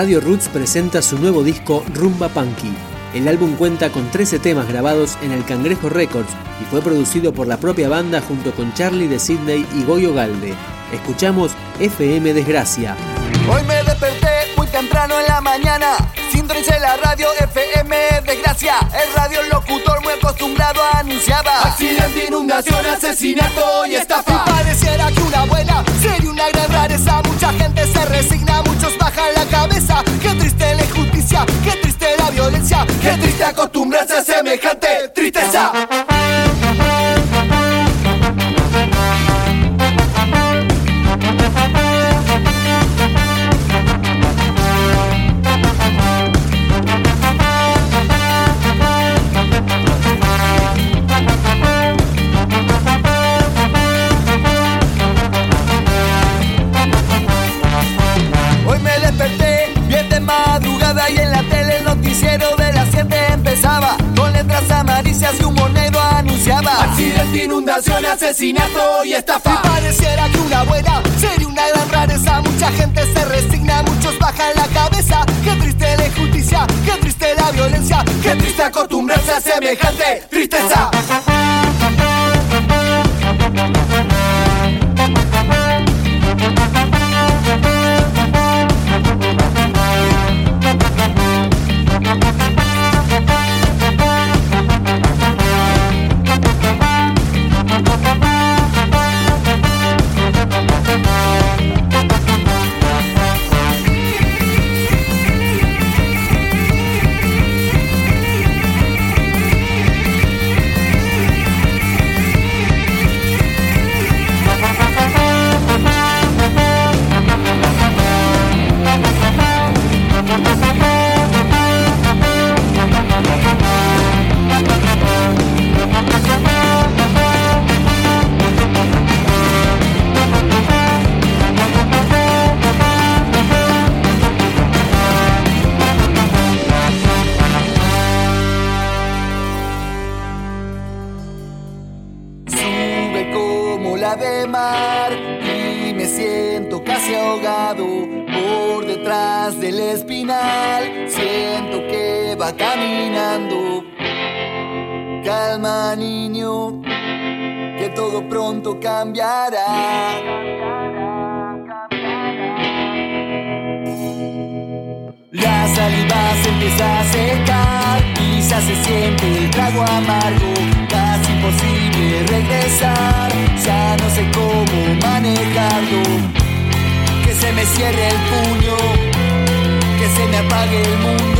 Radio Roots presenta su nuevo disco Rumba Punky. El álbum cuenta con 13 temas grabados en el Cangrejo Records y fue producido por la propia banda junto con Charlie de Sydney y Goyo Galde. Escuchamos FM Desgracia. Hoy me desperté muy temprano en la mañana. Sintonicé la radio FM Desgracia. El radio locutor muy acostumbrado anunciaba accidente, inundación, asesinato y estafa. Y pareciera que una buena sería una gran rareza. Mucha gente se resigna, acostumbrarse a semejante inundación, asesinato y estafa. Y pareciera que una buena sería una gran rareza. Mucha gente se resigna, muchos bajan la cabeza. Qué triste la injusticia, qué triste la violencia, qué triste acostumbrarse a semejante tristeza. Siento que va caminando. Calma niño, que todo pronto cambiará. La saliva se empieza a secar ya se siente el trago amargo. Casi imposible regresar, ya no sé cómo manejarlo. Que se me cierre el puño, apague el mundo.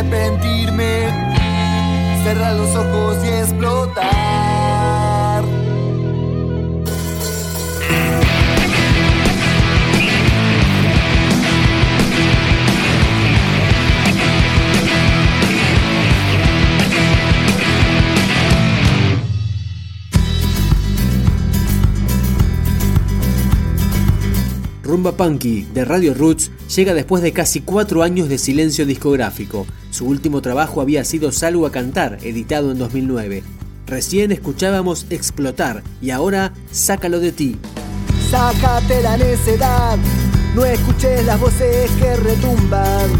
Arrepentirme. Cerrar los ojos y explotar. Rumba Punky de Radio Roots llega después de casi cuatro años de silencio discográfico. Su último trabajo había sido Salgo a Cantar, editado en 2009. Recién escuchábamos Explotar y ahora Sácalo de ti. Sácate la necedad, no escuches las voces que retumban.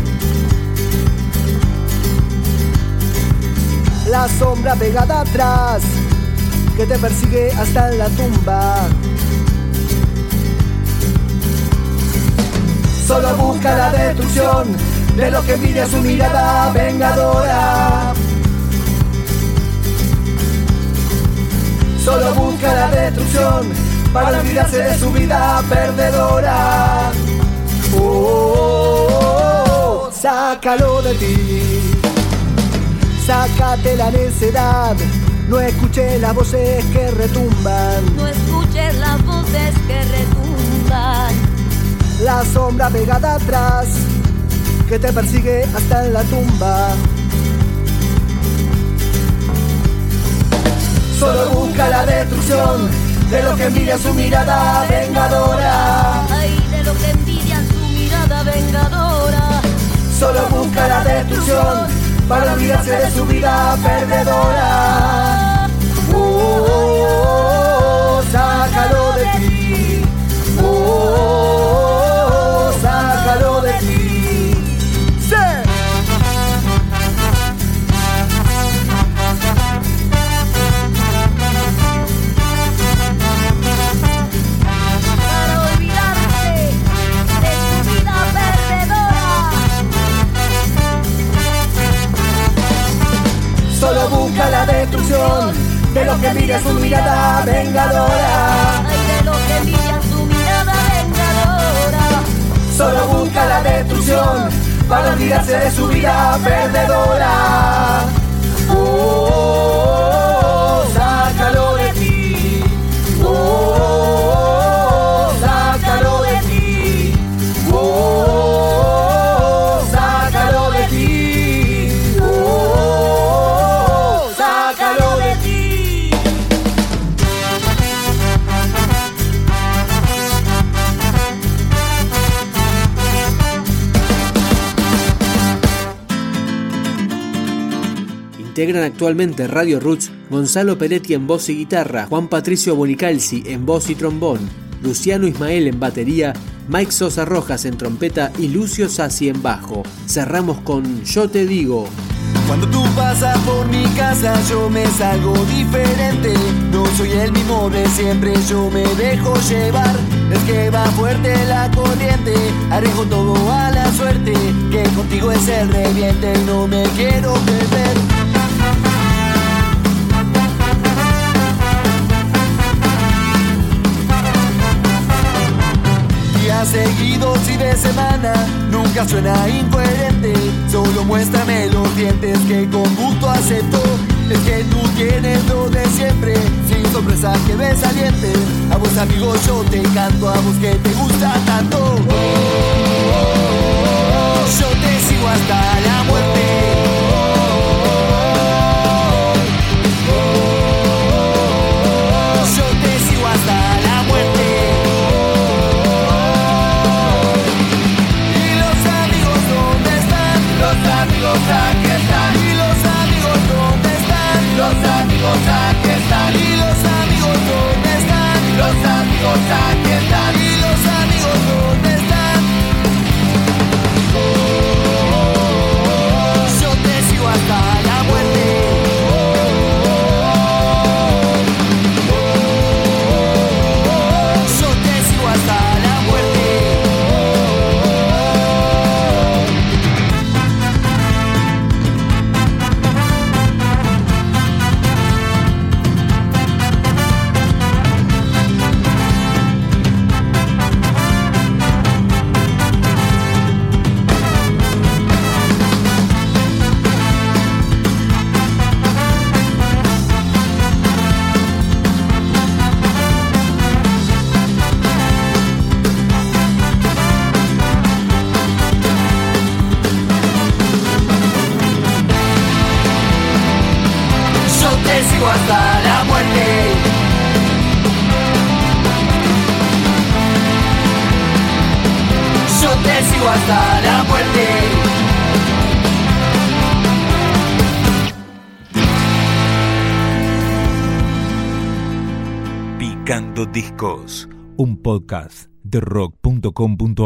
La sombra pegada atrás, que te persigue hasta la tumba. Solo busca la destrucción de lo que mire su mirada vengadora. Solo busca la destrucción para olvidarse de su vida perdedora. Oh, oh, oh, oh, sácalo de ti, sácate la necedad. No escuches las voces que retumban. No escuches las voces que retumban la sombra pegada atrás que te persigue hasta en la tumba. Solo busca la destrucción de lo que envidia su mirada vengadora. Ay, de lo que envidia su mirada vengadora. Solo busca la destrucción para olvidarse de su vida perdedora. Oh, oh, oh, Solo busca la destrucción de lo que mira su mirada vengadora. Ay, de lo que envidia su mirada vengadora. Solo busca la destrucción para olvidarse de su vida perdedora. Oh, Integran actualmente Radio Roots Gonzalo Peretti en voz y guitarra, Juan Patricio Bonicalzi en voz y trombón, Luciano Ismael en batería, Mike Sosa Rojas en trompeta y Lucio Sassi en bajo. Cerramos con Yo te digo. Cuando tú pasas por mi casa yo me salgo diferente No soy el mismo de siempre, yo me dejo llevar Es que va fuerte la corriente, arriesgo todo a la suerte Que contigo es el reviente, no me quiero perder Días seguidos y de semana nunca suena incoherente. Solo muéstrame los dientes que con gusto acepto. Es que tú tienes lo de siempre, sin sorpresa que ves saliente. A vos amigos yo te canto, a vos que te gusta tanto. Yo te sigo hasta la Los Hasta la muerte. Picando Discos, un podcast de rock.com.ar